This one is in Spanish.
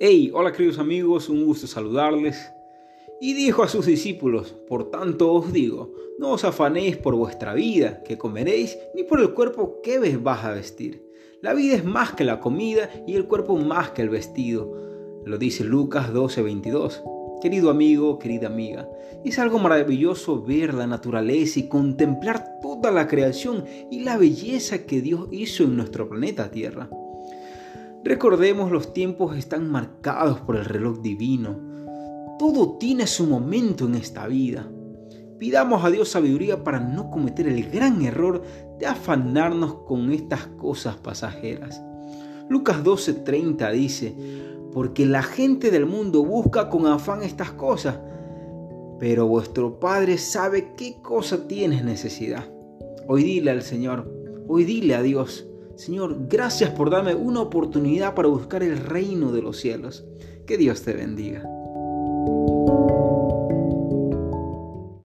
Hey, hola queridos amigos, un gusto saludarles. Y dijo a sus discípulos, por tanto os digo, no os afanéis por vuestra vida, que comeréis, ni por el cuerpo que vas a vestir. La vida es más que la comida y el cuerpo más que el vestido. Lo dice Lucas 12:22. Querido amigo, querida amiga, es algo maravilloso ver la naturaleza y contemplar toda la creación y la belleza que Dios hizo en nuestro planeta Tierra. Recordemos los tiempos están marcados por el reloj divino. Todo tiene su momento en esta vida. Pidamos a Dios sabiduría para no cometer el gran error de afanarnos con estas cosas pasajeras. Lucas 12:30 dice, porque la gente del mundo busca con afán estas cosas, pero vuestro Padre sabe qué cosa tienes necesidad. Hoy dile al Señor, hoy dile a Dios, Señor, gracias por darme una oportunidad para buscar el reino de los cielos. Que Dios te bendiga.